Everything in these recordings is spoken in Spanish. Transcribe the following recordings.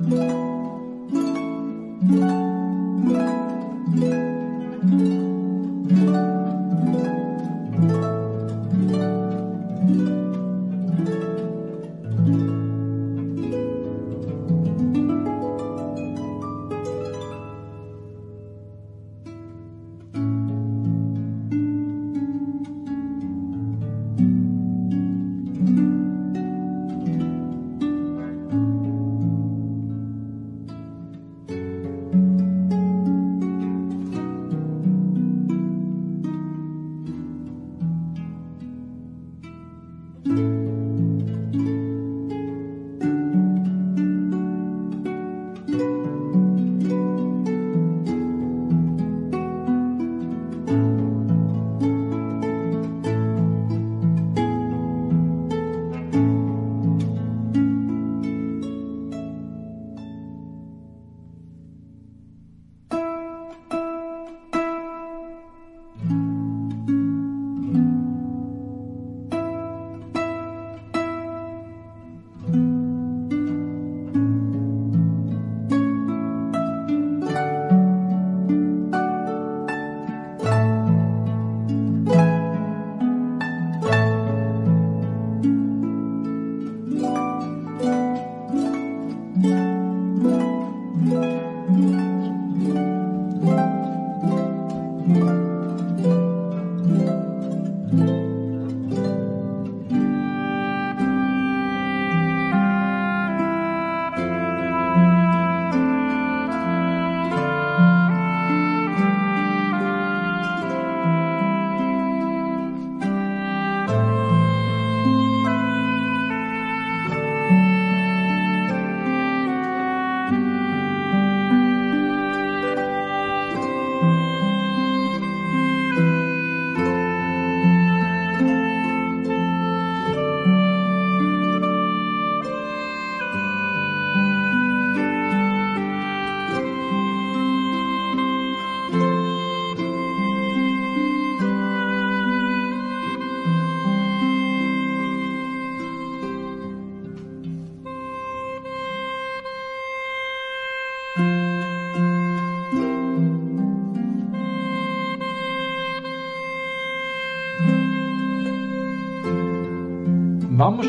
嗯。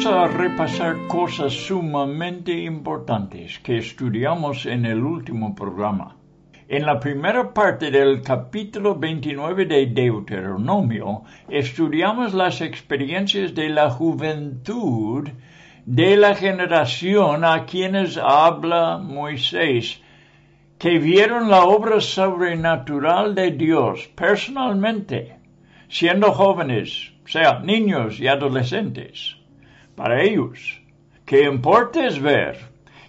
Vamos a repasar cosas sumamente importantes que estudiamos en el último programa. En la primera parte del capítulo 29 de Deuteronomio estudiamos las experiencias de la juventud de la generación a quienes habla Moisés, que vieron la obra sobrenatural de Dios personalmente, siendo jóvenes, sea, niños y adolescentes para ellos. Que importa es ver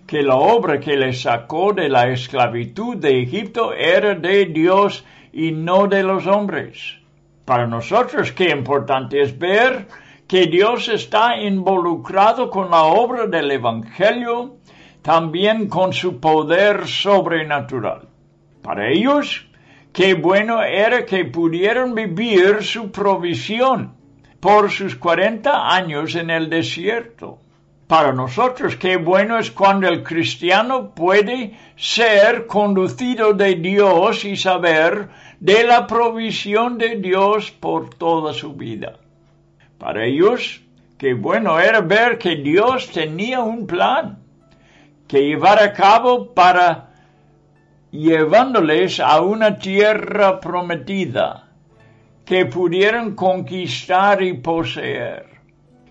que la obra que les sacó de la esclavitud de Egipto era de Dios y no de los hombres. Para nosotros, qué importante es ver que Dios está involucrado con la obra del Evangelio, también con su poder sobrenatural. Para ellos, qué bueno era que pudieran vivir su provisión por sus cuarenta años en el desierto. Para nosotros, qué bueno es cuando el cristiano puede ser conducido de Dios y saber de la provisión de Dios por toda su vida. Para ellos, qué bueno era ver que Dios tenía un plan que llevar a cabo para llevándoles a una tierra prometida que pudieran conquistar y poseer.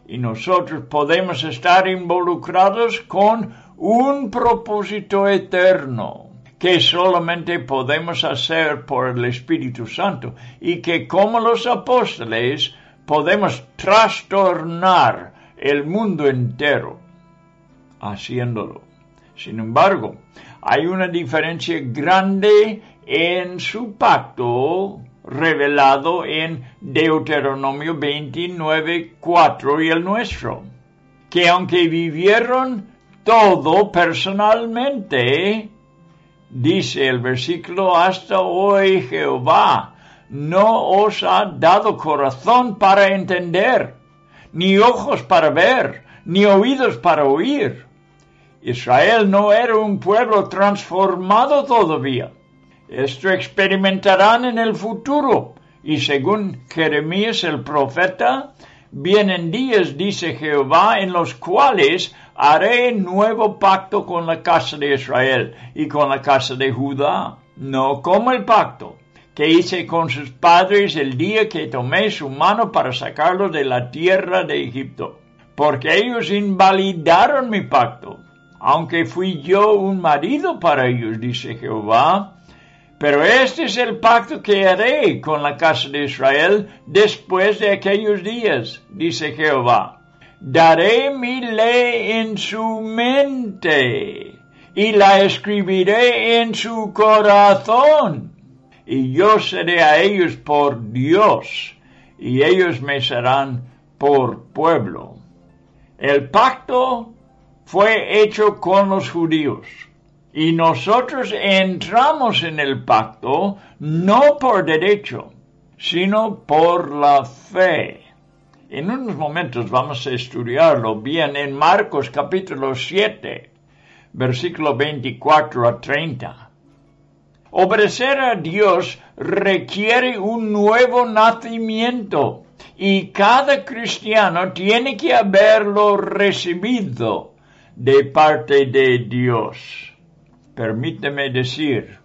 Y nosotros podemos estar involucrados con un propósito eterno que solamente podemos hacer por el Espíritu Santo y que como los apóstoles podemos trastornar el mundo entero haciéndolo. Sin embargo, hay una diferencia grande en su pacto revelado en Deuteronomio 29, 4 y el nuestro, que aunque vivieron todo personalmente, dice el versículo, hasta hoy Jehová no os ha dado corazón para entender, ni ojos para ver, ni oídos para oír, Israel no era un pueblo transformado todavía. Esto experimentarán en el futuro. Y según Jeremías el profeta, vienen días, dice Jehová, en los cuales haré nuevo pacto con la casa de Israel y con la casa de Judá, no como el pacto que hice con sus padres el día que tomé su mano para sacarlos de la tierra de Egipto, porque ellos invalidaron mi pacto aunque fui yo un marido para ellos, dice Jehová. Pero este es el pacto que haré con la casa de Israel después de aquellos días, dice Jehová. Daré mi ley en su mente y la escribiré en su corazón. Y yo seré a ellos por Dios y ellos me serán por pueblo. El pacto fue hecho con los judíos. Y nosotros entramos en el pacto no por derecho, sino por la fe. En unos momentos vamos a estudiarlo bien en Marcos capítulo 7, versículo 24 a 30. Obedecer a Dios requiere un nuevo nacimiento y cada cristiano tiene que haberlo recibido de parte de Dios. Permíteme decir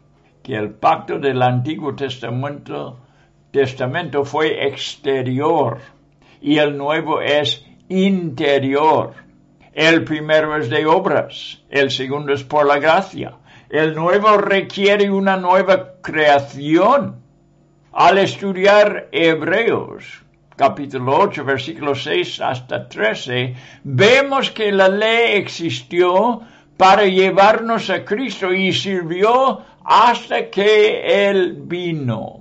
que el pacto del Antiguo Testamento, fue exterior y el nuevo es interior. El primero es de obras, el segundo es por la gracia. El nuevo requiere una nueva creación. Al estudiar Hebreos, capítulo 8, versículo 6 hasta 13, vemos que la ley existió para llevarnos a Cristo y sirvió hasta que Él vino.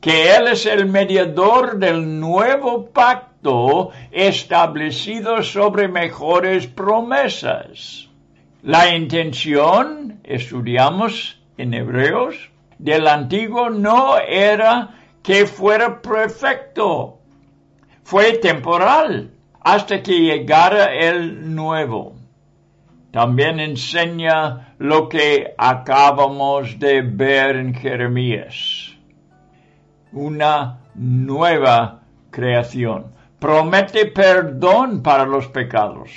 Que Él es el mediador del nuevo pacto establecido sobre mejores promesas. La intención, estudiamos en Hebreos, del antiguo no era que fuera perfecto, fue temporal hasta que llegara el nuevo. También enseña lo que acabamos de ver en Jeremías. Una nueva creación. Promete perdón para los pecados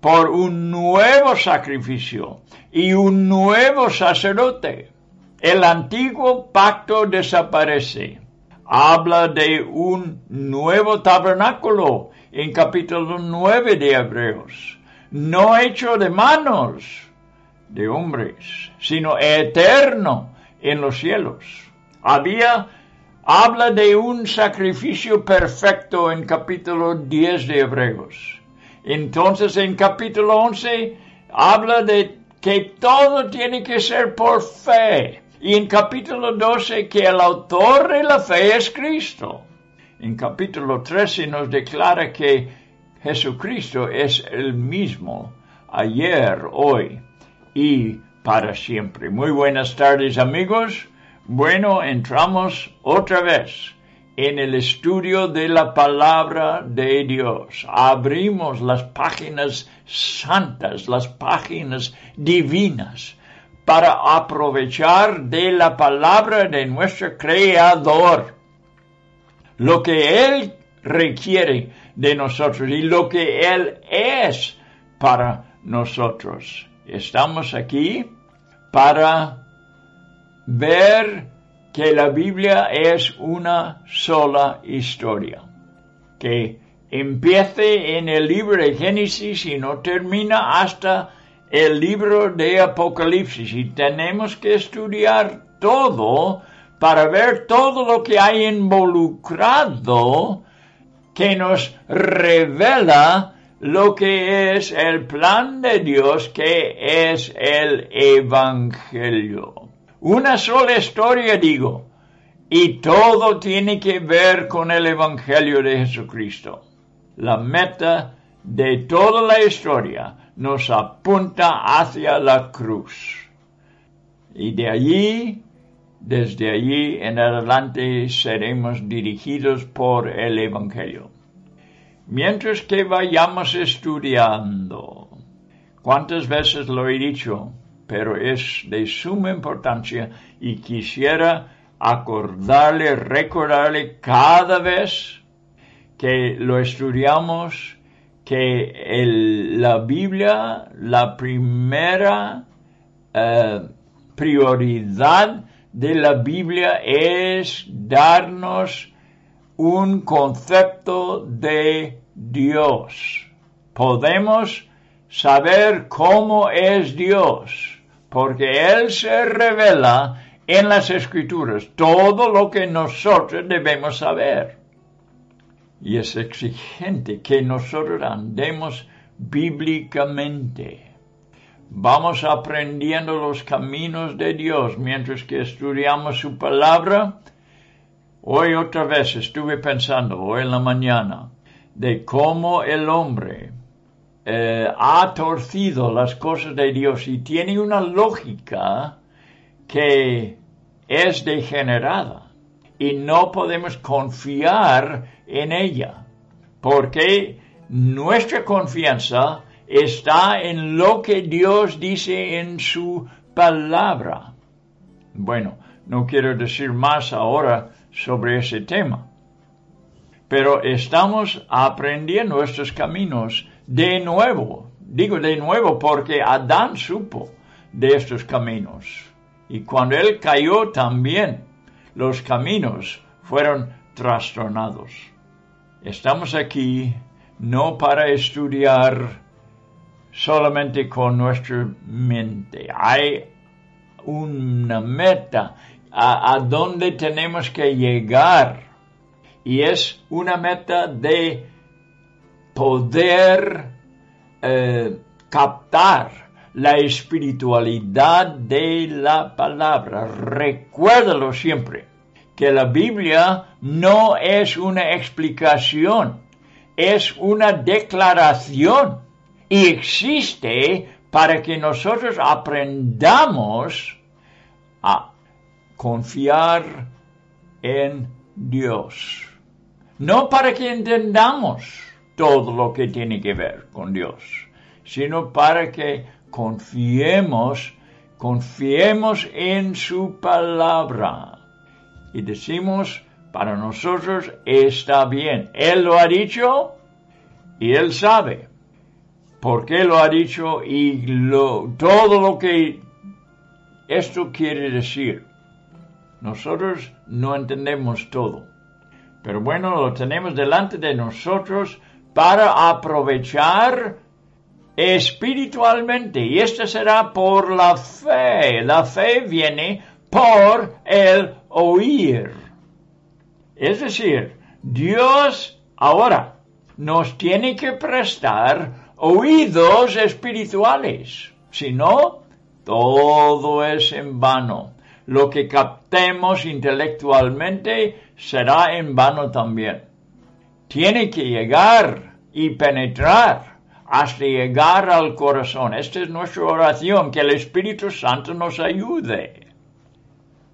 por un nuevo sacrificio y un nuevo sacerdote. El antiguo pacto desaparece habla de un nuevo tabernáculo en capítulo 9 de Hebreos, no hecho de manos de hombres, sino eterno en los cielos. Había, habla de un sacrificio perfecto en capítulo 10 de Hebreos. Entonces en capítulo 11 habla de que todo tiene que ser por fe y en capítulo 12 que el autor de la fe es Cristo. En capítulo 13 nos declara que Jesucristo es el mismo ayer, hoy y para siempre. Muy buenas tardes amigos. Bueno, entramos otra vez en el estudio de la palabra de Dios. Abrimos las páginas santas, las páginas divinas para aprovechar de la palabra de nuestro Creador. Lo que Él requiere de nosotros y lo que Él es para nosotros. Estamos aquí para ver que la Biblia es una sola historia, que empiece en el libro de Génesis y no termina hasta el libro de Apocalipsis y tenemos que estudiar todo para ver todo lo que hay involucrado que nos revela lo que es el plan de Dios, que es el Evangelio. Una sola historia, digo, y todo tiene que ver con el Evangelio de Jesucristo. La meta de toda la historia nos apunta hacia la cruz. Y de allí, desde allí en adelante, seremos dirigidos por el Evangelio. Mientras que vayamos estudiando cuántas veces lo he dicho, pero es de suma importancia y quisiera acordarle, recordarle cada vez que lo estudiamos que la Biblia, la primera eh, prioridad de la Biblia es darnos un concepto de Dios. Podemos saber cómo es Dios, porque Él se revela en las escrituras todo lo que nosotros debemos saber. Y es exigente que nosotros andemos bíblicamente. Vamos aprendiendo los caminos de Dios mientras que estudiamos su palabra. Hoy otra vez estuve pensando, hoy en la mañana, de cómo el hombre eh, ha torcido las cosas de Dios y tiene una lógica que es degenerada y no podemos confiar en ella porque nuestra confianza está en lo que Dios dice en su palabra. Bueno, no quiero decir más ahora sobre ese tema, pero estamos aprendiendo estos caminos de nuevo. Digo de nuevo porque Adán supo de estos caminos. Y cuando él cayó también, los caminos fueron trastornados. Estamos aquí no para estudiar solamente con nuestra mente. Hay una meta a, donde tenemos que llegar. Y es una meta de poder eh, captar la espiritualidad de la palabra. Recuérdalo siempre, que la Biblia no es una explicación, es una declaración y existe para que nosotros aprendamos a confiar en Dios. No para que entendamos todo lo que tiene que ver con Dios, sino para que confiemos, confiemos en su palabra. Y decimos, para nosotros está bien. Él lo ha dicho y él sabe por qué lo ha dicho y todo lo que esto quiere decir. Nosotros no entendemos todo. Pero bueno, lo tenemos delante de nosotros para aprovechar espiritualmente. Y esto será por la fe. La fe viene por el oír. Es decir, Dios ahora nos tiene que prestar oídos espirituales. Si no, todo es en vano. Lo que captemos intelectualmente será en vano también tiene que llegar y penetrar hasta llegar al corazón. Esta es nuestra oración, que el Espíritu Santo nos ayude.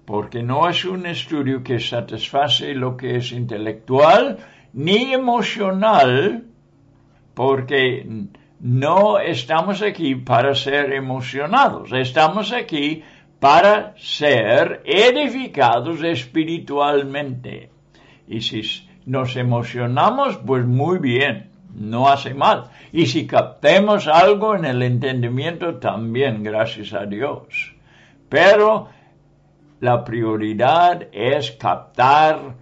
Porque no es un estudio que satisface lo que es intelectual ni emocional, porque no estamos aquí para ser emocionados, estamos aquí para ser edificados espiritualmente. Y si nos emocionamos, pues muy bien, no hace mal. Y si captemos algo en el entendimiento, también, gracias a Dios. Pero la prioridad es captar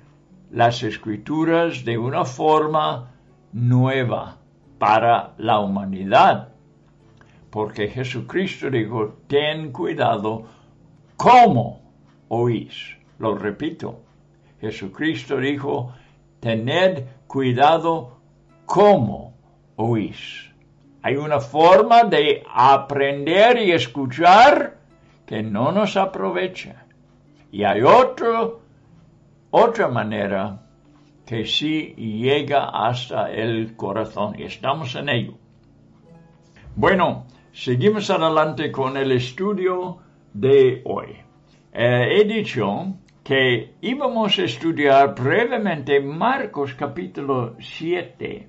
las escrituras de una forma nueva para la humanidad. Porque Jesucristo dijo, ten cuidado cómo oís. Lo repito, Jesucristo dijo, tened cuidado cómo oís. Hay una forma de aprender y escuchar que no nos aprovecha. Y hay otro, otra manera que sí llega hasta el corazón y estamos en ello. Bueno, seguimos adelante con el estudio de hoy. Eh, he dicho que íbamos a estudiar brevemente Marcos capítulo 7.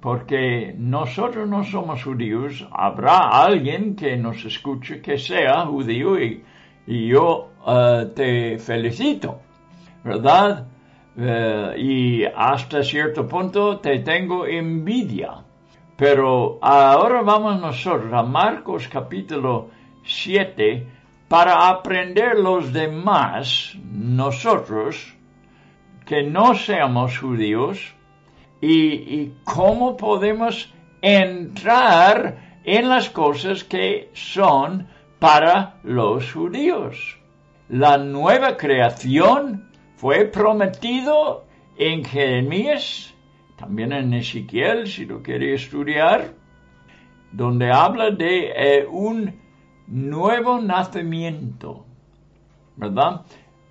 porque nosotros no somos judíos, habrá alguien que nos escuche que sea judío y, yo eh, te felicito, ¿verdad? Eh, y hasta cierto punto te tengo envidia. Pero ahora vamos nosotros a Marcos capítulo 7 para aprender los demás, nosotros, que no seamos judíos, y, cómo podemos entrar en las cosas que son para los judíos. La nueva creación fue prometido en Jeremías, también en Ezequiel, si lo quiere estudiar, donde habla de eh, un nuevo nacimiento, ¿verdad?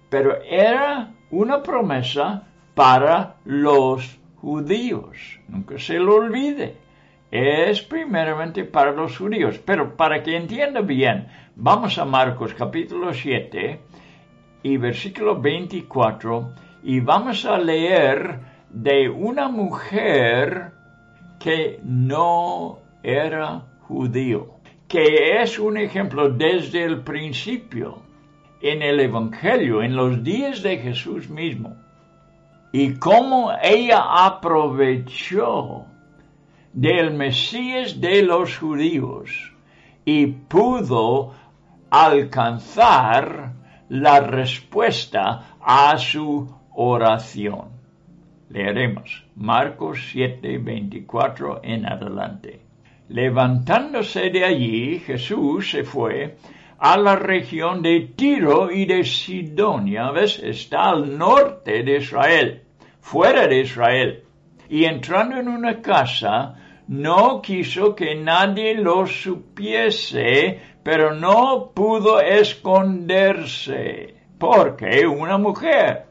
Pero era una promesa para los judíos. Nunca se lo olvide. Es primeramente para los judíos. Pero para que entienda bien, vamos a Marcos capítulo 7 y versículo 24 y vamos a leer de una mujer que no era judío, que es un ejemplo desde el principio en el Evangelio, en los días de Jesús mismo y cómo ella aprovechó del Mesías de los judíos y pudo alcanzar la respuesta a su oración. Leeremos Marcos 7, 24 en adelante. Levantándose de allí, Jesús se fue a la región de Tiro y de Sidonia, ¿ves? Está al norte de Israel, fuera de Israel. Y entrando en una casa, no quiso que nadie lo supiese, pero no pudo esconderse, porque una mujer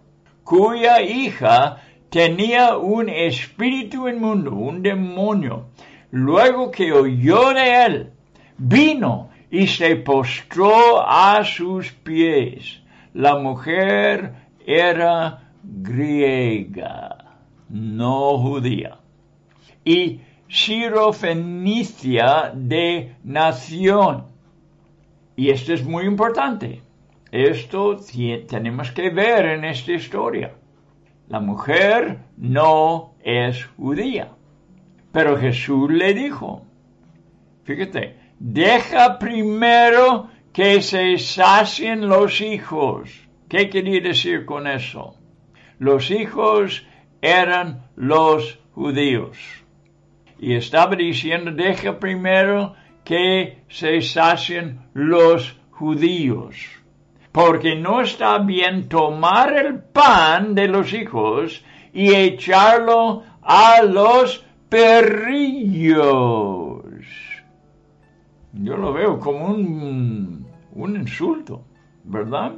cuya hija tenía un espíritu inmundo, un demonio, luego que oyó de él, vino y se postró a sus pies. La mujer era griega, no judía. Y Fenicia de nación. Y esto es muy importante. Esto tenemos que ver en esta historia. La mujer no es judía. Pero Jesús le dijo, fíjate, deja primero que se sacien los hijos. ¿Qué quería decir con eso? Los hijos eran los judíos. Y estaba diciendo, deja primero que se sacien los judíos. Porque no está bien tomar el pan de los hijos y echarlo a los perrillos. Yo lo veo como un, un insulto, ¿verdad?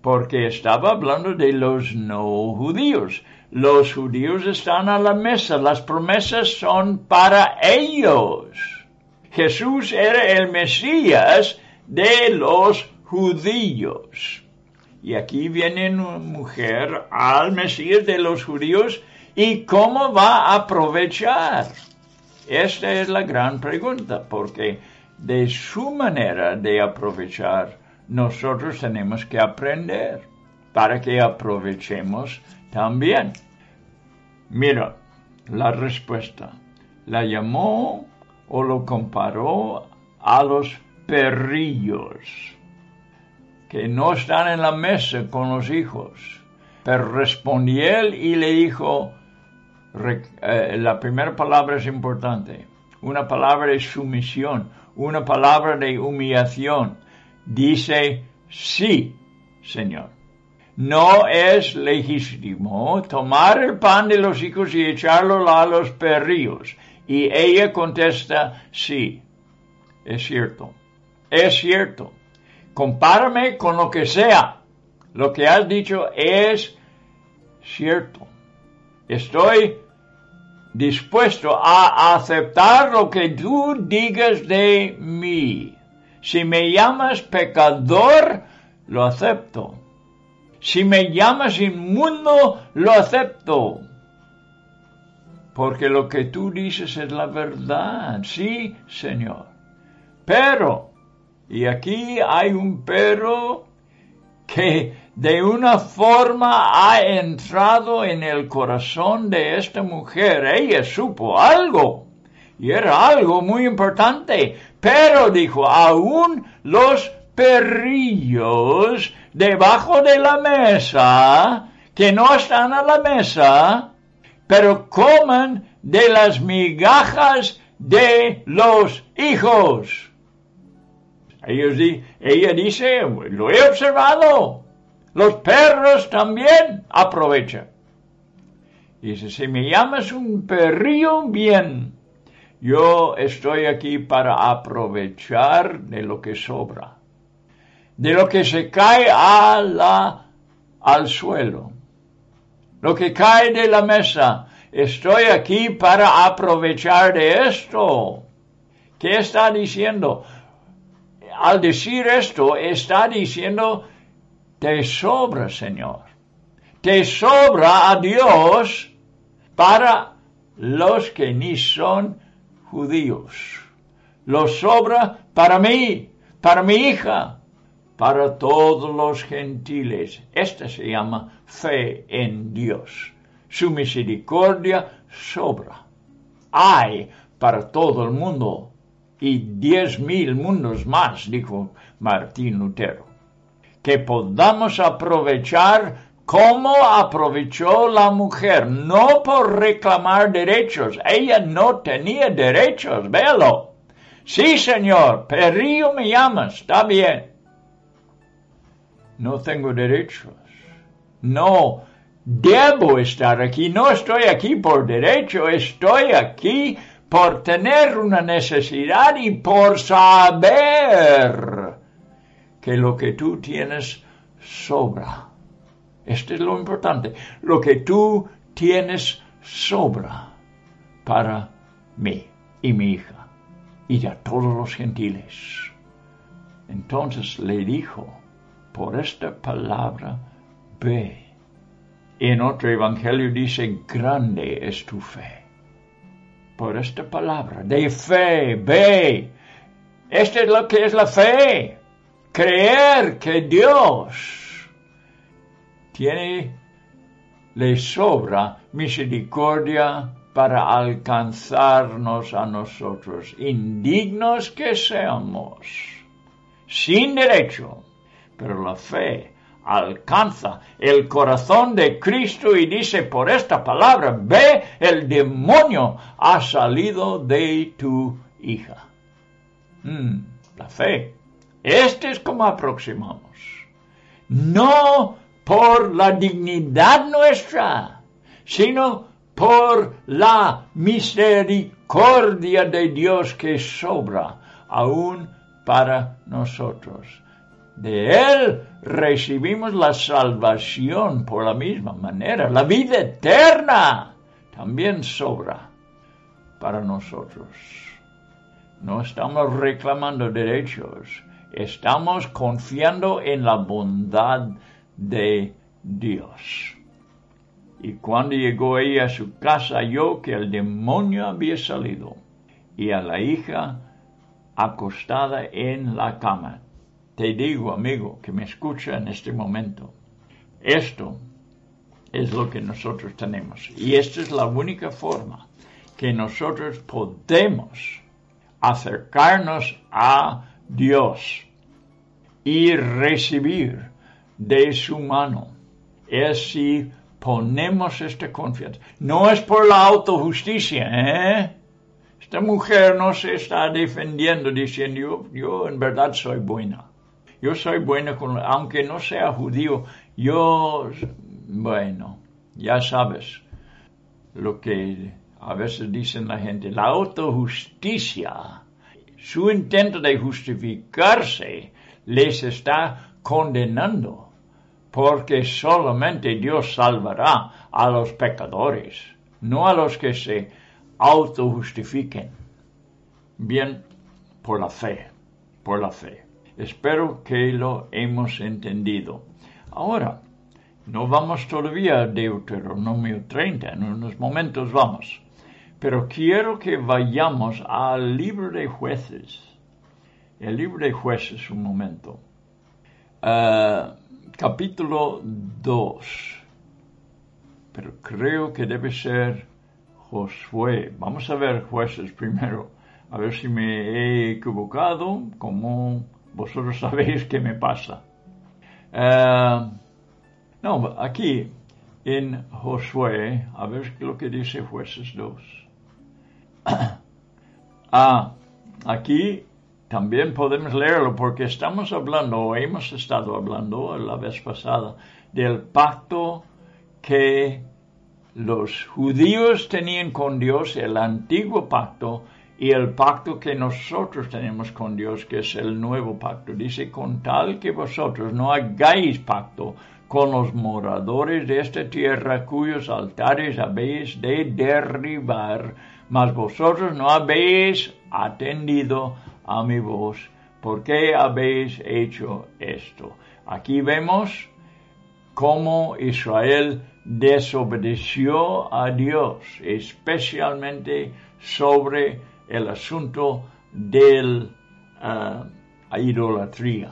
Porque estaba hablando de los no judíos. Los judíos están a la mesa, las promesas son para ellos. Jesús era el Mesías de los judíos. Y aquí viene una mujer al Mesías de los judíos y cómo va a aprovechar. Esta es la gran pregunta, porque de su manera de aprovechar, nosotros tenemos que aprender para que aprovechemos también. Mira, la respuesta. La llamó o lo comparó a los perrillos que no están en la mesa con los hijos. Pero respondió él y le dijo, eh, la primera palabra es importante, una palabra de sumisión, una palabra de humillación. Dice, sí, Señor. No es legítimo tomar el pan de los hijos y echarlo a los perrillos. Y ella contesta, sí, es cierto, es cierto. Compárame con lo que sea. Lo que has dicho es cierto. Estoy dispuesto a aceptar lo que tú digas de mí. Si me llamas pecador, lo acepto. Si me llamas inmundo, lo acepto. Porque lo que tú dices es la verdad. Sí, Señor. Pero, y aquí hay un pero que de una forma ha entrado en el corazón de esta mujer. Ella supo algo. Y era algo muy importante. Pero dijo, aún los perrillos debajo de la mesa, que no están a la mesa, pero comen de las migajas de los hijos. ella dice, lo he observado, los perros también aprovechan. Dice, si me llamas un perrillo, bien, yo estoy aquí para aprovechar de lo que sobra de lo que se cae al suelo, lo que cae de la mesa. Estoy aquí para aprovechar de esto. ¿Qué está diciendo? Al decir esto, está diciendo, te sobra, Señor. Te sobra a Dios para los que ni son judíos. Lo sobra para mí, para mi hija, para todos los gentiles. Esta se llama fe en Dios. Su misericordia sobra. Hay para todo el mundo y diez mil mundos más, dijo Martín Lutero. Que podamos aprovechar como aprovechó la mujer, no por reclamar derechos. Ella no tenía derechos, véalo. Sí, señor, perrillo me llamas, está bien no tengo derechos. No debo estar aquí. No estoy aquí por derecho, estoy aquí por tener una necesidad y por saber que lo que tú tienes sobra. Esto es lo importante. Lo que tú tienes sobra para mí y mi hija y a todos los gentiles. Entonces le dijo, por esta palabra, ve. En otro evangelio dice, grande es tu fe. Por esta palabra, de fe, ve. Esto es lo que es la fe. Creer que Dios tiene, le sobra misericordia para alcanzarnos a nosotros, indignos que seamos, sin derecho, pero la fe alcanza el corazón de Cristo y dice por esta palabra, ve, el demonio ha salido de tu hija. Mm, la fe. Este es como aproximamos. No por la dignidad nuestra, sino por la misericordia de Dios que sobra aún para nosotros. De Él recibimos la salvación por la misma manera. La vida eterna también sobra para nosotros. No estamos reclamando derechos, estamos confiando en la bondad de Dios. Y cuando llegó ella a su casa, halló que el demonio había salido y a la hija acostada en la cama. Te digo, amigo, que me escucha en este momento, esto es lo que nosotros tenemos. Y esta es la única forma que nosotros podemos acercarnos a Dios y recibir de su mano. Es si ponemos esta confianza. No es por la autojusticia, ¿eh? Esta mujer no se está defendiendo diciendo yo en verdad soy buena yo soy bueno con, aunque no sea judío, yo, bueno, ya sabes lo que a veces dicen la gente, la autojusticia, su intento de justificarse les está condenando, porque solamente Dios salvará a los pecadores, no a los que se autojustifiquen. Bien, por la fe, por la fe. Espero que lo hemos entendido. Ahora, no vamos todavía a Deuteronomio 30, en unos momentos vamos. Pero quiero que vayamos al libro de jueces. El libro de jueces, un momento. Uh, capítulo 2. Pero creo que debe ser Josué. Vamos a ver jueces primero. A ver si me he equivocado, como vosotros sabéis qué me pasa. Uh, no, aquí en Josué, a ver lo que dice jueces 2. ah, aquí también podemos leerlo porque estamos hablando, o hemos estado hablando la vez pasada, del pacto que los judíos tenían con Dios, el antiguo pacto, y el pacto que nosotros tenemos con Dios, que es el nuevo pacto. Dice, con tal que vosotros no hagáis pacto con los moradores de esta tierra cuyos altares habéis de derribar, mas vosotros no habéis atendido a mi voz. ¿Por qué habéis hecho esto? Aquí vemos cómo Israel desobedeció a Dios, especialmente sobre el asunto de uh, idolatría.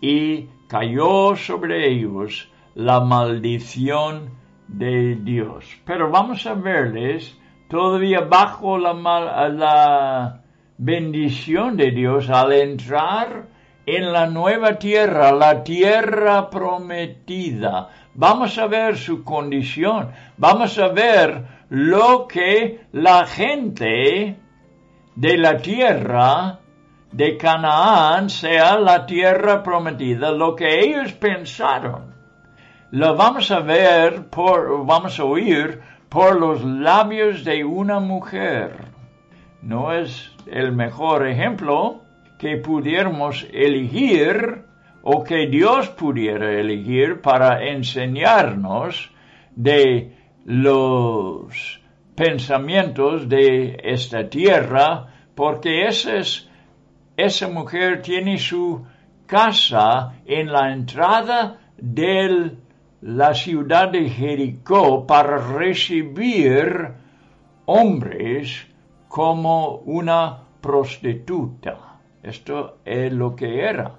Y cayó sobre ellos la maldición de Dios. Pero vamos a verles todavía bajo la, la bendición de Dios al entrar en la nueva tierra, la tierra prometida. Vamos a ver su condición, vamos a ver lo que la gente de la tierra de Canaán sea la tierra prometida, lo que ellos pensaron. Lo vamos a ver por, vamos a oír por los labios de una mujer. No es el mejor ejemplo que pudiéramos elegir o que Dios pudiera elegir para enseñarnos de los pensamientos de esta tierra, porque esa mujer tiene su casa en la entrada de la ciudad de Jericó para recibir hombres como una prostituta. Esto es lo que era.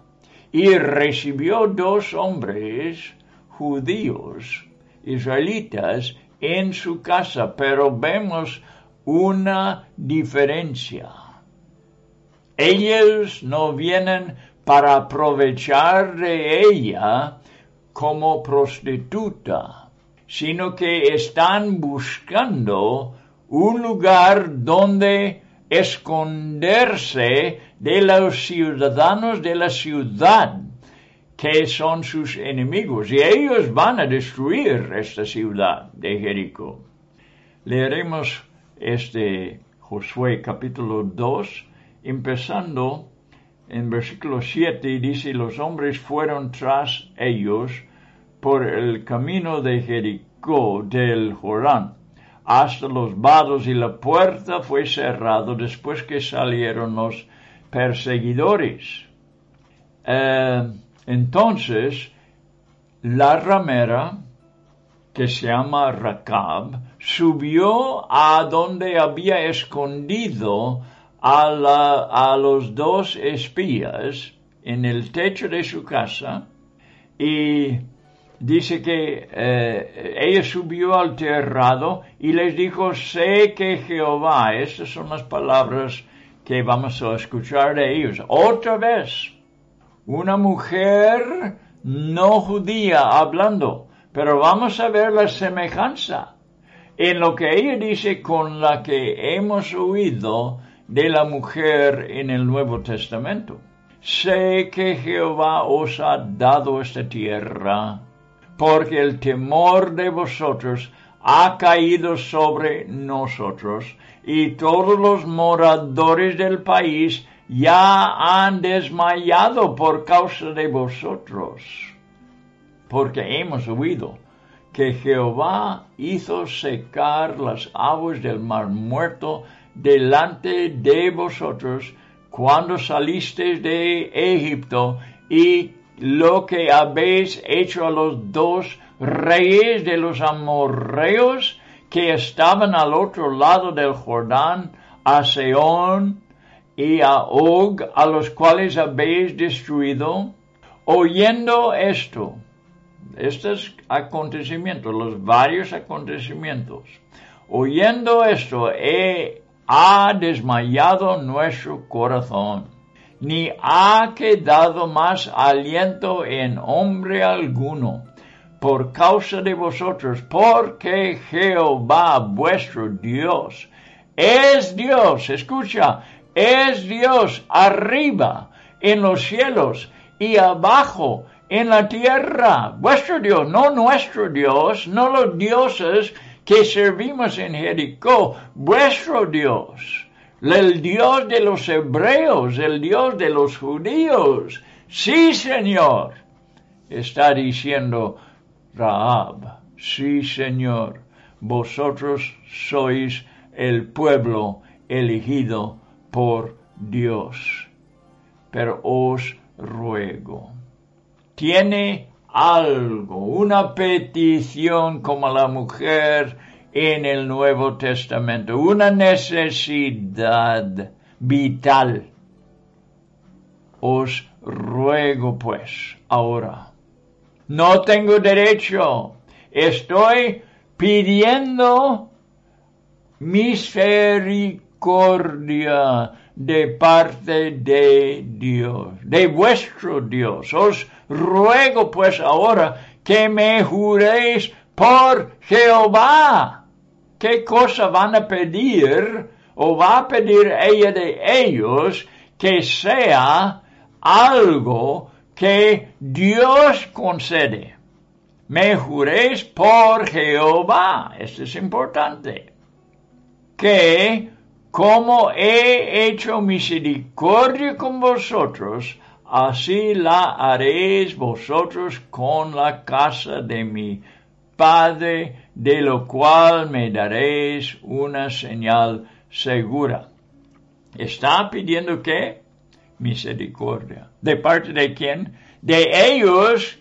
Y recibió dos hombres judíos, israelitas, en su casa, pero vemos una diferencia. Ellos no vienen para aprovechar de ella como prostituta, sino que están buscando un lugar donde esconderse de los ciudadanos de la ciudad que son sus enemigos y ellos van a destruir esta ciudad de Jericó. Leeremos este Josué capítulo 2, empezando en versículo 7 y dice, los hombres fueron tras ellos por el camino de Jericó del Jordán hasta los vados y la puerta fue cerrado después que salieron los perseguidores. Eh, entonces, la ramera, que se llama Rakab, subió a donde había escondido a, a los dos espías en el techo de su casa y dice que eh, ella subió al terrado y les dijo, sé que Jehová, estas son las palabras que vamos a escuchar de ellos. Otra vez, una mujer no judía hablando, pero vamos a ver la semejanza en lo que ella dice con la que hemos oído de la mujer en el Nuevo Testamento. Sé que Jehová os ha dado esta tierra, porque el temor de vosotros ha caído sobre nosotros, y todos los moradores del país ya han desmayado por causa de vosotros, porque hemos oído que Jehová hizo secar las aguas del mar muerto delante de vosotros cuando salisteis de Egipto y lo que habéis hecho a los dos reyes de los amorreos que estaban al otro lado del Jordán, a Seón y a Og, a los cuales habéis destruido? Oyendo esto, estos acontecimientos, los varios acontecimientos, oyendo esto, ha desmayado nuestro corazón, ni ha quedado más aliento en hombre alguno por causa de vosotros, porque Jehová vuestro Dios es Dios, escucha, es Dios arriba en los cielos y abajo en la tierra. Vuestro Dios, no nuestro Dios, no los dioses que servimos en Jericó, vuestro Dios, el Dios de los hebreos, el Dios de los judíos. Sí, Señor, está diciendo Raab, sí, Señor, vosotros sois el pueblo elegido por Dios. Pero os ruego, tiene algo, una petición como la mujer en el Nuevo Testamento, una necesidad vital. Os ruego pues ahora, no tengo derecho, estoy pidiendo misericordia de parte de Dios, de vuestro Dios. Os ruego pues ahora que me juréis por Jehová. ¿Qué cosa van a pedir o va a pedir ella de ellos que sea algo que Dios concede? Me juréis por Jehová. Esto es importante. Que como he hecho misericordia con vosotros, así la haréis vosotros con la casa de mi Padre, de lo cual me daréis una señal segura. ¿Está pidiendo qué? Misericordia. ¿De parte de quién? De ellos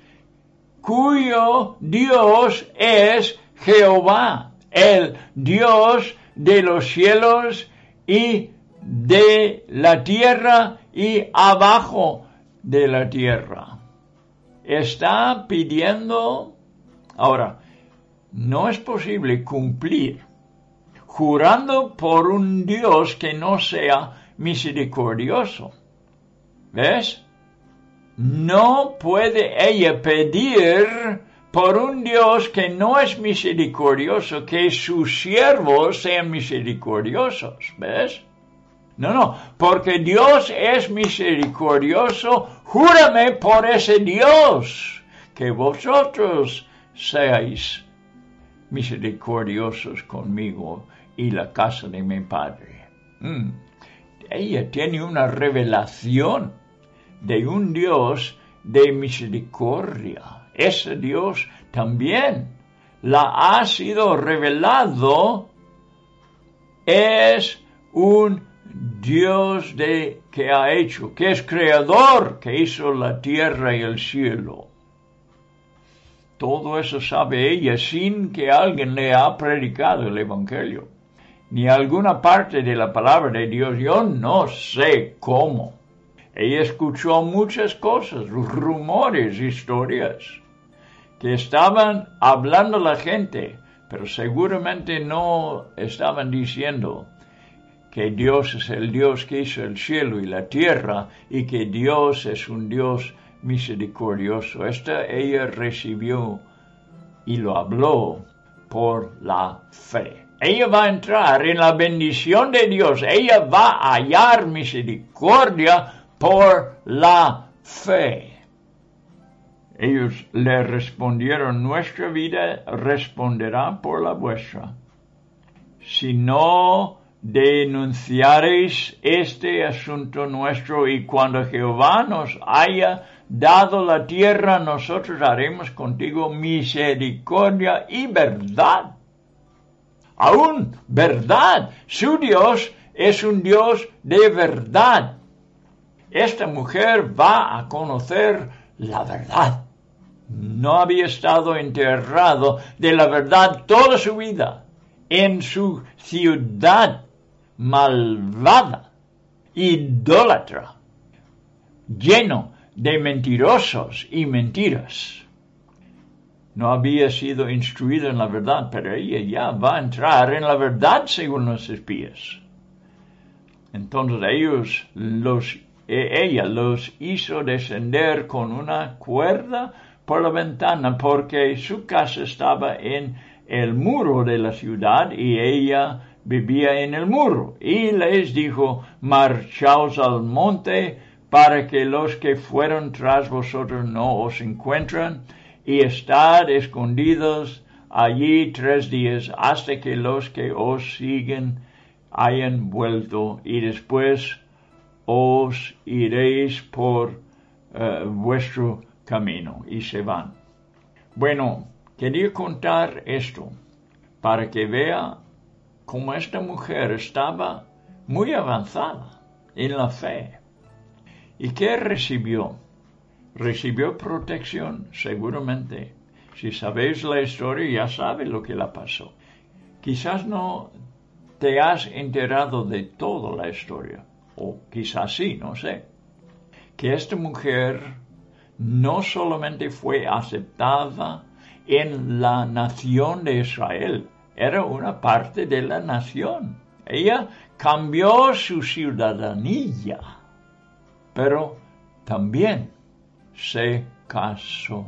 cuyo Dios es Jehová, el Dios de los cielos y de la tierra y abajo de la tierra. Está pidiendo, ahora, no es posible cumplir jurando por un Dios que no sea misericordioso. ¿Ves? No puede ella pedir por un Dios que no es misericordioso, que sus siervos sean misericordiosos, ¿ves? No, no, porque Dios es misericordioso, júrame por ese Dios, que vosotros seáis misericordiosos conmigo y la casa de mi Padre. Mm. Ella tiene una revelación de un Dios de misericordia ese Dios también la ha sido revelado, es un Dios de, que ha hecho, que es creador, que hizo la tierra y el cielo. Todo eso sabe ella sin que alguien le ha predicado el Evangelio, ni alguna parte de la palabra de Dios. Yo no sé cómo. Ella escuchó muchas cosas, rumores, historias que estaban hablando la gente, pero seguramente no estaban diciendo que Dios es el Dios que hizo el cielo y la tierra y que Dios es un Dios misericordioso. Esta ella recibió y lo habló por la fe. Ella va a entrar en la bendición de Dios. Ella va a hallar misericordia por la fe. Ellos le respondieron, nuestra vida responderá por la vuestra. Si no denunciaréis este asunto nuestro y cuando Jehová nos haya dado la tierra, nosotros haremos contigo misericordia y verdad. Aún verdad. Su Dios es un Dios de verdad. Esta mujer va a conocer la verdad no había estado enterrado de la verdad toda su vida. en su ciudad malvada, idólatra, lleno de mentirosos y mentiras. No había sido instruido en la verdad, pero ella ya va a entrar en la verdad según los espías. Entonces ellos los, e, ella los hizo descender con una cuerda por la ventana porque su casa estaba en el muro de la ciudad y ella vivía en el muro. Y les dijo, marchaos al monte para que los que fueron tras vosotros no os encuentren y estad escondidos allí tres días hasta que los que os siguen hayan vuelto y después os iréis por eh, vuestro camino y se van. Bueno, quería contar esto para que vea cómo esta mujer estaba muy avanzada en la fe. ¿Y qué recibió? Recibió protección, seguramente. Si sabéis la historia, ya sabes lo que la pasó. Quizás no te has enterado de toda la historia, o quizás sí, no sé. Que esta mujer no solamente fue aceptada en la nación de Israel, era una parte de la nación. Ella cambió su ciudadanía, pero también se casó.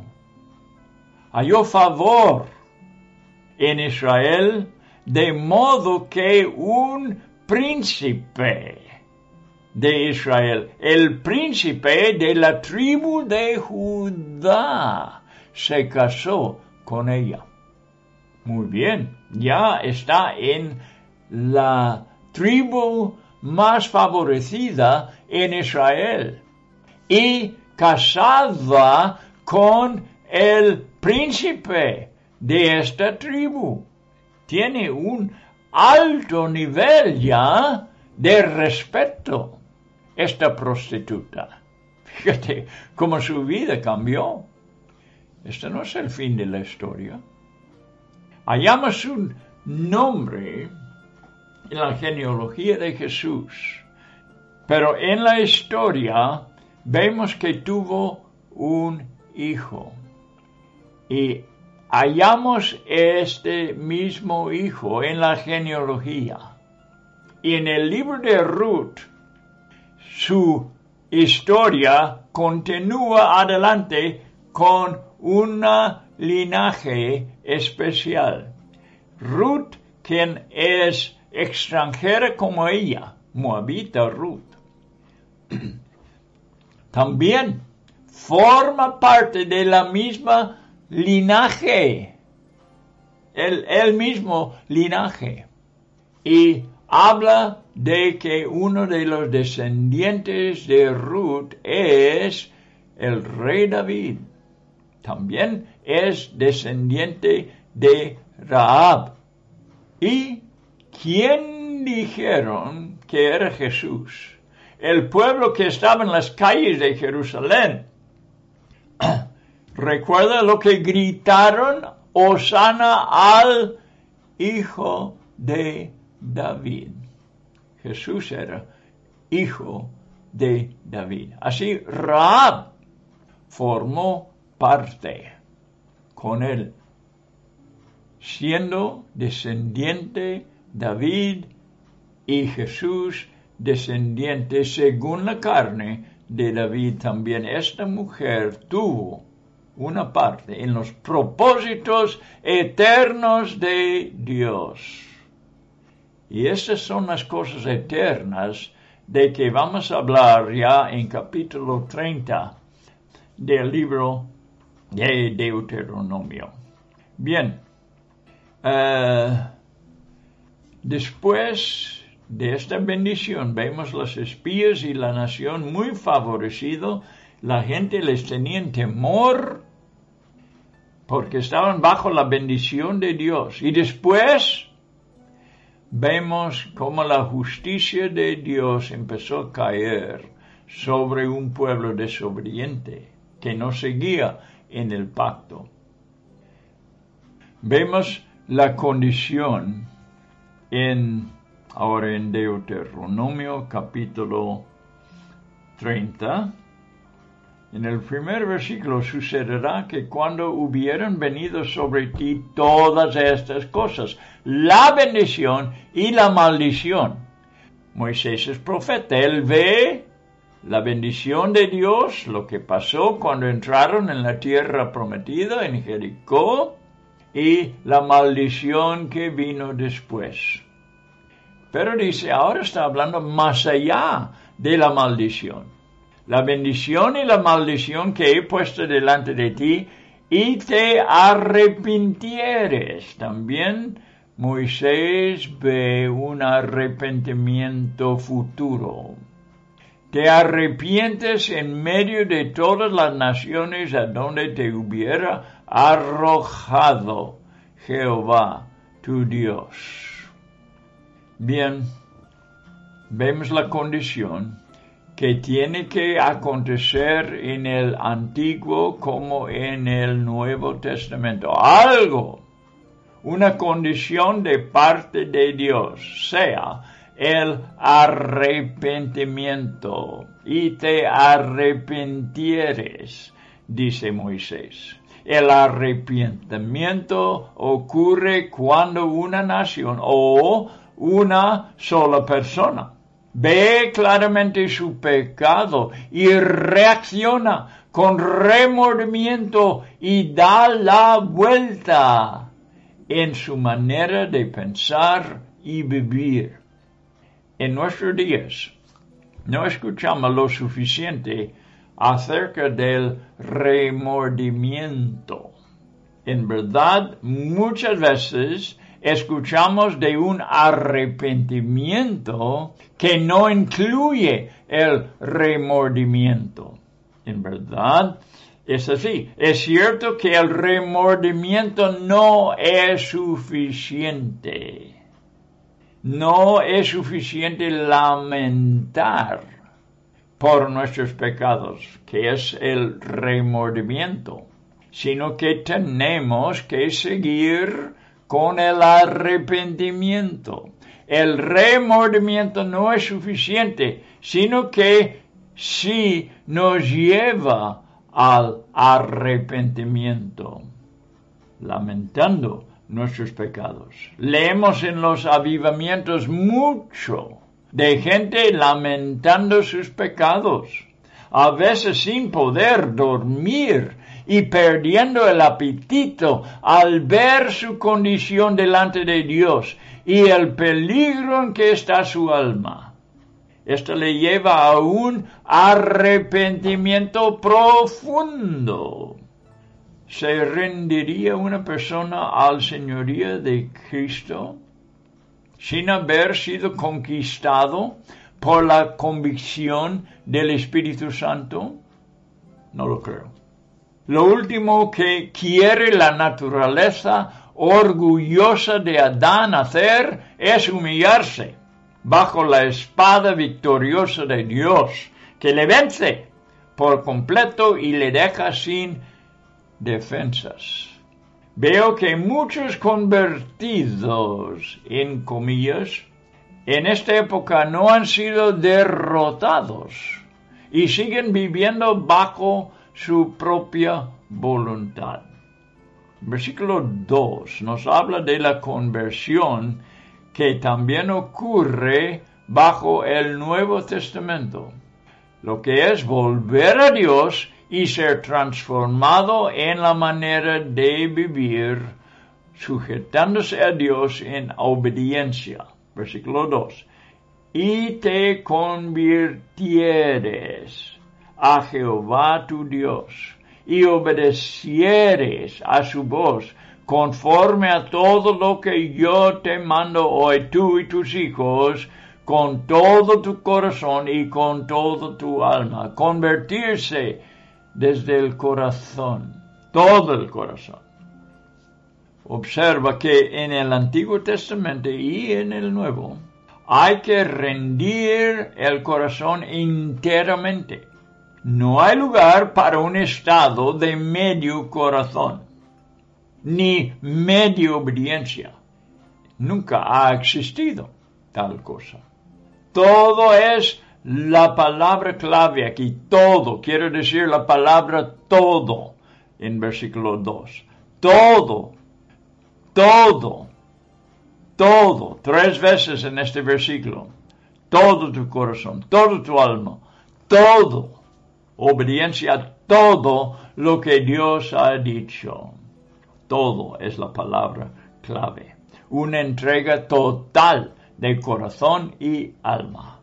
Halló favor en Israel de modo que un príncipe de Israel, el príncipe de la tribu de Judá, se casó con ella. Muy bien, ya está en la tribu más favorecida en Israel y casada con el príncipe de esta tribu. Tiene un alto nivel ya de respeto esta prostituta. Fíjate cómo su vida cambió. Este no es el fin de la historia. Hallamos un nombre en la genealogía de Jesús, pero en la historia vemos que tuvo un hijo. Y hallamos este mismo hijo en la genealogía. Y en el libro de Ruth su historia continúa adelante con una linaje especial. Ruth, quien es extranjera como ella, moabita Ruth, también forma parte de la misma linaje, el, el mismo linaje. Y habla de que uno de los descendientes de Ruth es el rey David. También es descendiente de Raab. ¿Y quién dijeron que era Jesús? El pueblo que estaba en las calles de Jerusalén. ¿Recuerda lo que gritaron? Osana al Hijo de David. Jesús era hijo de David. Así Raab formó parte con él, siendo descendiente David y Jesús descendiente según la carne de David también. Esta mujer tuvo una parte en los propósitos eternos de Dios. Y estas son las cosas eternas de que vamos a hablar ya en capítulo 30 del libro de Deuteronomio. Bien, eh, después de esta bendición vemos los espías y la nación muy favorecido, la gente les tenía temor porque estaban bajo la bendición de Dios. Y después vemos cómo la justicia de Dios empezó a caer sobre un pueblo desobediente que no seguía en el pacto. Vemos la condición en, ahora en Deuteronomio capítulo 30, en el primer versículo sucederá que cuando hubieran venido sobre ti todas estas cosas, la bendición y la maldición. Moisés es profeta, él ve la bendición de Dios, lo que pasó cuando entraron en la tierra prometida, en Jericó, y la maldición que vino después. Pero dice, ahora está hablando más allá de la maldición la bendición y la maldición que he puesto delante de ti, y te arrepintieres. También Moisés ve un arrepentimiento futuro. Te arrepientes en medio de todas las naciones a donde te hubiera arrojado Jehová tu Dios. Bien, vemos la condición que tiene que acontecer en el Antiguo como en el Nuevo Testamento. Algo, una condición de parte de Dios, sea el arrepentimiento. Y te arrepentieres, dice Moisés. El arrepentimiento ocurre cuando una nación o una sola persona ve claramente su pecado y reacciona con remordimiento y da la vuelta en su manera de pensar y vivir. En nuestros días no escuchamos lo suficiente acerca del remordimiento. En verdad, muchas veces escuchamos de un arrepentimiento que no incluye el remordimiento. En verdad, es así. Es cierto que el remordimiento no es suficiente. No es suficiente lamentar por nuestros pecados, que es el remordimiento, sino que tenemos que seguir con el arrepentimiento. El remordimiento no es suficiente, sino que sí nos lleva al arrepentimiento, lamentando nuestros pecados. Leemos en los avivamientos mucho de gente lamentando sus pecados, a veces sin poder dormir y perdiendo el apetito al ver su condición delante de Dios y el peligro en que está su alma. Esto le lleva a un arrepentimiento profundo. ¿Se rendiría una persona al señoría de Cristo sin haber sido conquistado por la convicción del Espíritu Santo? No lo creo. Lo último que quiere la naturaleza orgullosa de Adán hacer es humillarse bajo la espada victoriosa de Dios, que le vence por completo y le deja sin defensas. Veo que muchos convertidos, en comillas, en esta época no han sido derrotados y siguen viviendo bajo su propia voluntad. Versículo 2 nos habla de la conversión que también ocurre bajo el Nuevo Testamento, lo que es volver a Dios y ser transformado en la manera de vivir, sujetándose a Dios en obediencia. Versículo 2. Y te convirtieres a Jehová tu Dios y obedecieres a su voz conforme a todo lo que yo te mando hoy tú y tus hijos con todo tu corazón y con todo tu alma. Convertirse desde el corazón, todo el corazón. Observa que en el Antiguo Testamento y en el Nuevo hay que rendir el corazón enteramente. No hay lugar para un estado de medio corazón, ni medio obediencia. Nunca ha existido tal cosa. Todo es la palabra clave aquí. Todo. Quiero decir la palabra todo en versículo 2. Todo. Todo. Todo. Tres veces en este versículo. Todo tu corazón. Todo tu alma. Todo. Obediencia a todo lo que Dios ha dicho. Todo es la palabra clave. Una entrega total de corazón y alma.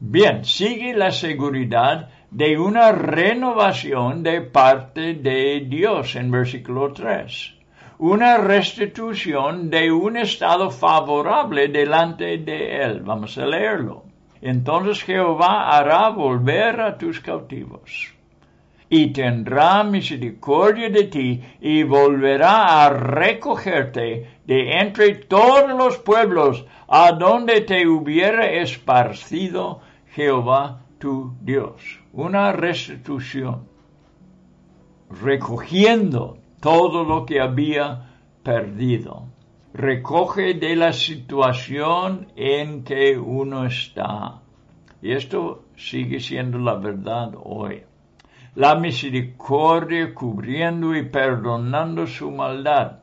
Bien, sigue la seguridad de una renovación de parte de Dios en versículo 3. Una restitución de un estado favorable delante de Él. Vamos a leerlo. Entonces Jehová hará volver a tus cautivos y tendrá misericordia de ti y volverá a recogerte de entre todos los pueblos a donde te hubiera esparcido Jehová tu Dios. Una restitución, recogiendo todo lo que había perdido. Recoge de la situación en que uno está. Y esto sigue siendo la verdad hoy. La misericordia cubriendo y perdonando su maldad.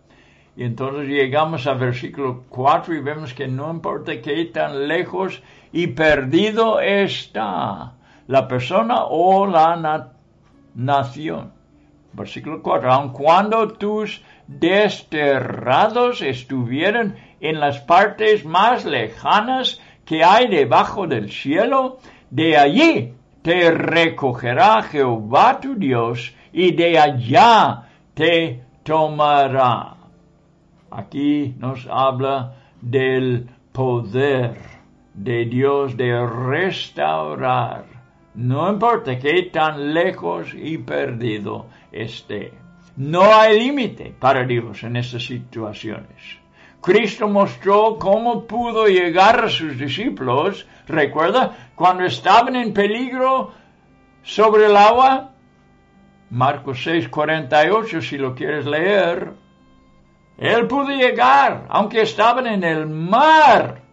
Y entonces llegamos al versículo 4 y vemos que no importa qué tan lejos y perdido está la persona o la nación. Versículo 4. Aun cuando tus desterrados estuvieran en las partes más lejanas que hay debajo del cielo, de allí te recogerá Jehová tu Dios y de allá te tomará. Aquí nos habla del poder de Dios de restaurar, no importa qué tan lejos y perdido esté. No hay límite para Dios en estas situaciones. Cristo mostró cómo pudo llegar a sus discípulos, recuerda, cuando estaban en peligro sobre el agua. Marcos 6, 48, si lo quieres leer. Él pudo llegar, aunque estaban en el mar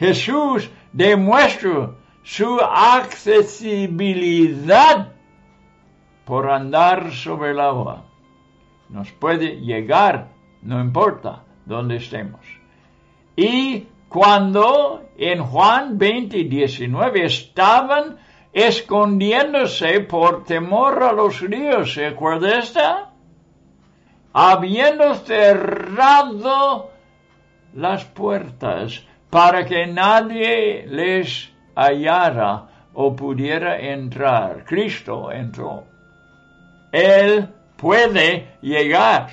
Jesús demuestra su accesibilidad por andar sobre el agua. Nos puede llegar, no importa dónde estemos. Y cuando en Juan 20, 19 estaban escondiéndose por temor a los ríos, ¿se acuerda esta? Habiendo cerrado las puertas para que nadie les hallara o pudiera entrar. Cristo entró. Él puede llegar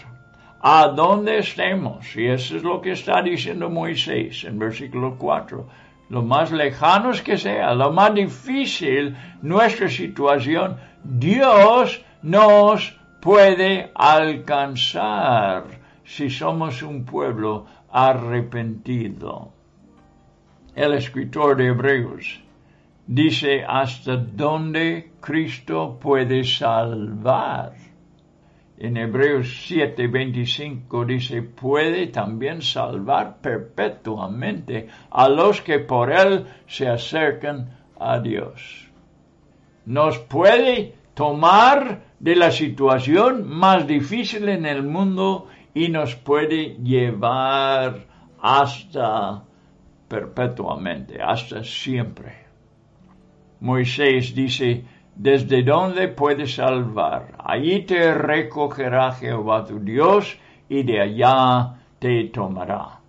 a donde estemos. Y eso es lo que está diciendo Moisés en versículo 4. Lo más lejanos que sea, lo más difícil nuestra situación, Dios nos puede alcanzar si somos un pueblo arrepentido el escritor de Hebreos, dice hasta dónde Cristo puede salvar. En Hebreos 7:25 dice, puede también salvar perpetuamente a los que por él se acercan a Dios. Nos puede tomar de la situación más difícil en el mundo y nos puede llevar hasta perpetuamente, hasta siempre. Moisés dice, ¿desde dónde puedes salvar? Allí te recogerá Jehová tu Dios y de allá te tomará.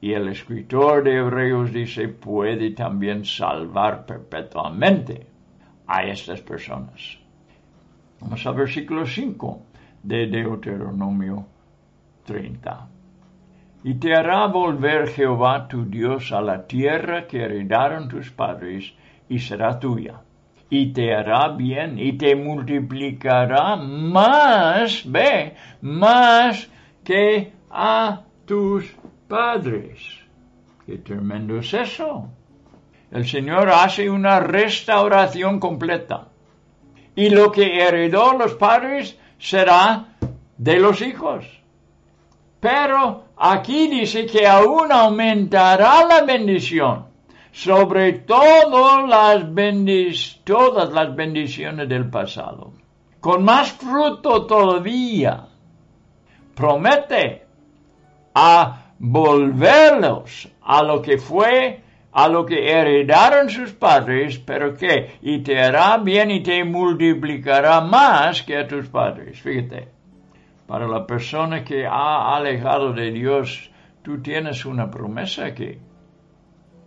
Y el escritor de Hebreos dice, puede también salvar perpetuamente a estas personas. Vamos al versículo 5 de Deuteronomio 30. Y te hará volver Jehová tu Dios a la tierra que heredaron tus padres, y será tuya. Y te hará bien, y te multiplicará más, ve, más que a tus padres. Qué tremendo es eso. El Señor hace una restauración completa. Y lo que heredó los padres será de los hijos Pero aquí dice que aún aumentará la bendición sobre todas las, todas las bendiciones del pasado. Con más fruto todavía. Promete a volverlos a lo que fue, a lo que heredaron sus padres, pero que, y te hará bien y te multiplicará más que a tus padres. Fíjate, para la persona que ha alejado de Dios, tú tienes una promesa aquí.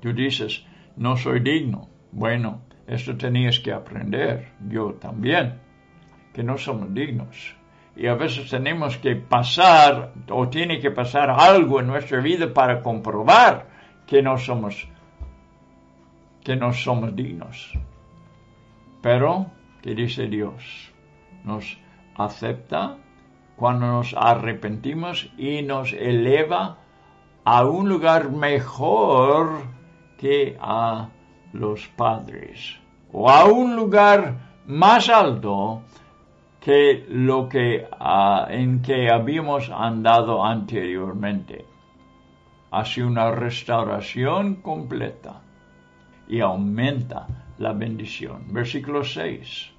Tú dices, no soy digno. Bueno, esto tenías que aprender, yo también, que no somos dignos. Y a veces tenemos que pasar o tiene que pasar algo en nuestra vida para comprobar que no somos que no somos dignos. Pero, ¿qué dice Dios? Nos acepta cuando nos arrepentimos y nos eleva a un lugar mejor que a los padres o a un lugar más alto que lo que en que habíamos andado anteriormente. Hace una restauración completa y aumenta la bendición. Versículo 6.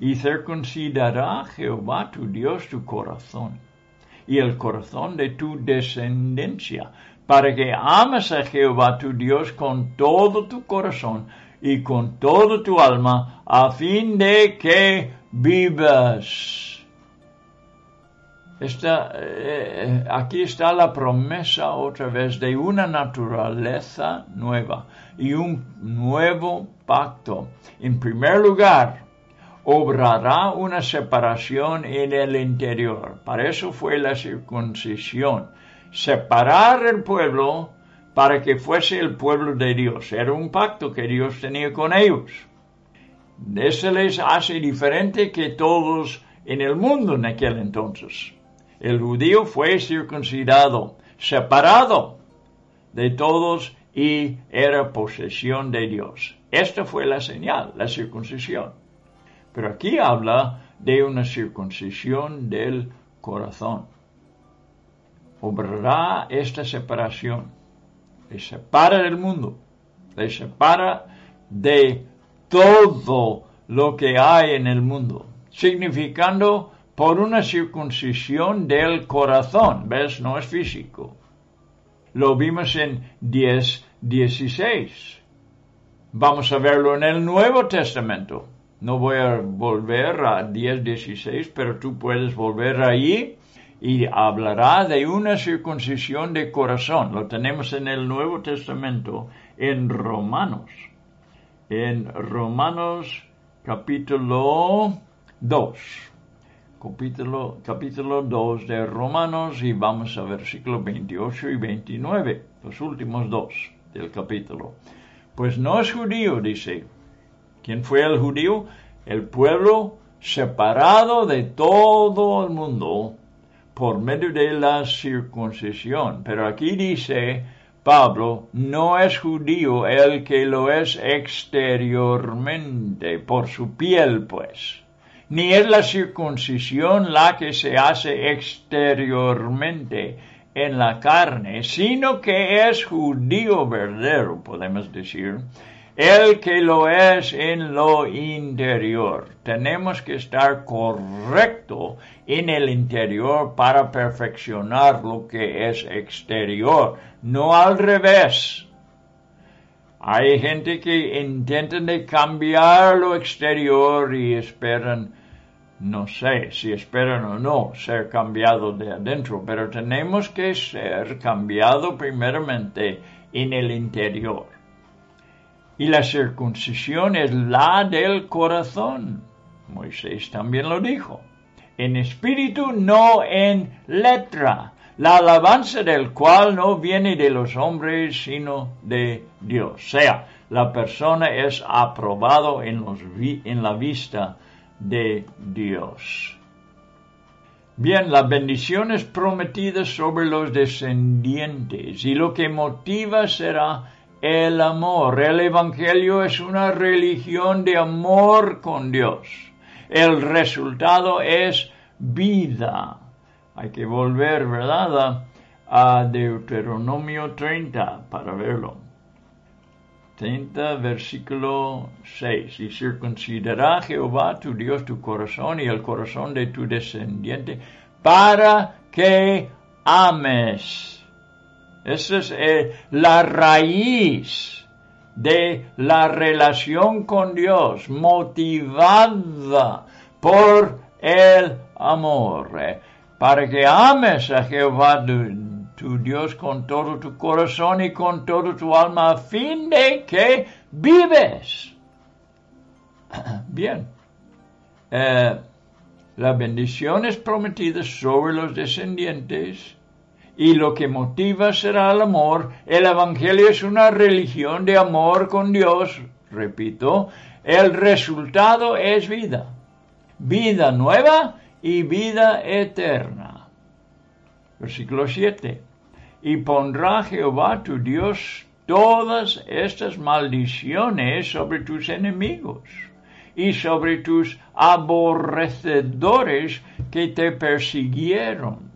Y circuncidará Jehová tu Dios tu corazón y el corazón de tu descendencia, para que ames a Jehová tu Dios con todo tu corazón y con toda tu alma, a fin de que vivas. Eh, aquí está la promesa otra vez de una naturaleza nueva y un nuevo pacto. En primer lugar, obrará una separación en el interior. Para eso fue la circuncisión. Separar el pueblo para que fuese el pueblo de Dios. Era un pacto que Dios tenía con ellos. Ese les hace diferente que todos en el mundo en aquel entonces. El judío fue circuncidado, separado de todos y era posesión de Dios. Esta fue la señal, la circuncisión. Pero aquí habla de una circuncisión del corazón. Obrará esta separación. Le separa del mundo. Le separa de todo lo que hay en el mundo, significando por una circuncisión del corazón, ¿ves? No es físico. Lo vimos en 10, 16. Vamos a verlo en el Nuevo Testamento. No voy a volver a 10, 16, pero tú puedes volver allí y hablará de una circuncisión de corazón. Lo tenemos en el Nuevo Testamento, en Romanos en Romanos capítulo 2. Capítulo, capítulo 2 de Romanos y vamos a versículos 28 y 29, los últimos dos del capítulo. Pues no es judío, dice. ¿Quién fue el judío? El pueblo separado de todo el mundo por medio de la circuncisión. Pero aquí dice Pablo no es judío el que lo es exteriormente, por su piel, pues. Ni es la circuncisión la que se hace exteriormente en la carne, sino que es judío verdadero, podemos decir, el que lo es en lo interior. Tenemos que estar correcto en el interior para perfeccionar lo que es exterior, no al revés. Hay gente que intenta de cambiar lo exterior y esperan, no sé si esperan o no ser cambiado de adentro, pero tenemos que ser cambiado primeramente en el interior. Y la circuncisión es la del corazón. Moisés también lo dijo. En espíritu, no en letra. La alabanza del cual no viene de los hombres, sino de Dios. O sea, la persona es aprobado en, en la vista de Dios. Bien, la bendición es prometida sobre los descendientes y lo que motiva será el amor. El Evangelio es una religión de amor con Dios. El resultado es vida, Hay que volver, ¿verdad? A Deuteronomio 30 para verlo. 30, versículo 6. Y circuncidará Jehová tu Dios tu corazón y el corazón de tu descendiente para que ames. Esa es eh, la raíz de la relación con Dios, motivada por el amor. Para que ames a Jehová tu, Dios con todo tu corazón y con toda tu alma, a fin de que vives. Bien. Eh, la bendición es prometida sobre los descendientes y lo que motiva será el amor. El Evangelio es una religión de amor con Dios, repito. El resultado es vida. Vida nueva y vida eterna. Versículo 7. Y pondrá Jehová tu Dios todas estas maldiciones sobre tus enemigos y sobre tus aborrecedores que te persiguieron.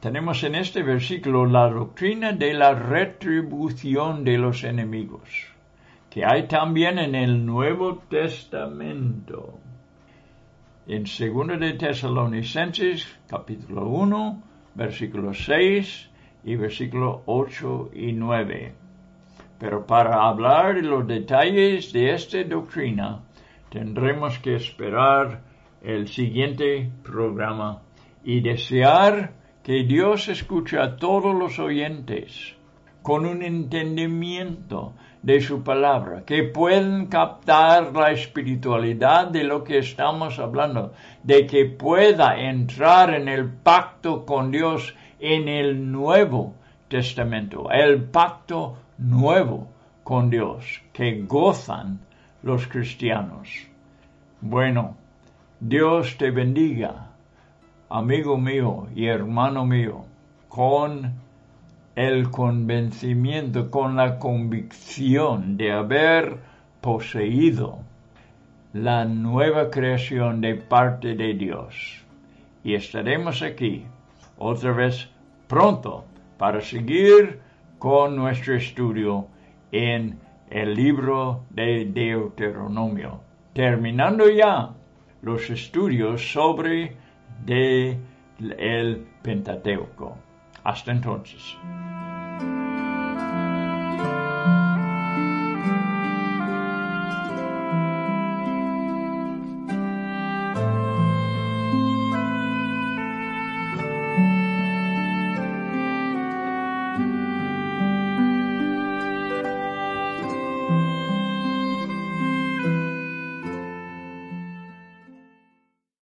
Tenemos en este versículo la doctrina de la retribución de los enemigos, que hay también en el Nuevo Testamento en 2 de Tesalonicenses capítulo 1, versículo 6 y versículo 8 y 9. Pero para hablar de los detalles de esta doctrina, tendremos que esperar el siguiente programa y desear que Dios escuche a todos los oyentes con un entendimiento de su palabra, que pueden captar la espiritualidad de lo que estamos hablando, de que pueda entrar en el pacto con Dios en el Nuevo Testamento, el pacto nuevo con Dios que gozan los cristianos. Bueno, Dios te bendiga, amigo mío y hermano mío, con el convencimiento, con la convicción de haber poseído la nueva creación de parte de Dios. Y estaremos aquí otra vez pronto para seguir con nuestro estudio en el libro de Deuteronomio, terminando ya los estudios sobre el Pentateuco. Hasta entonces.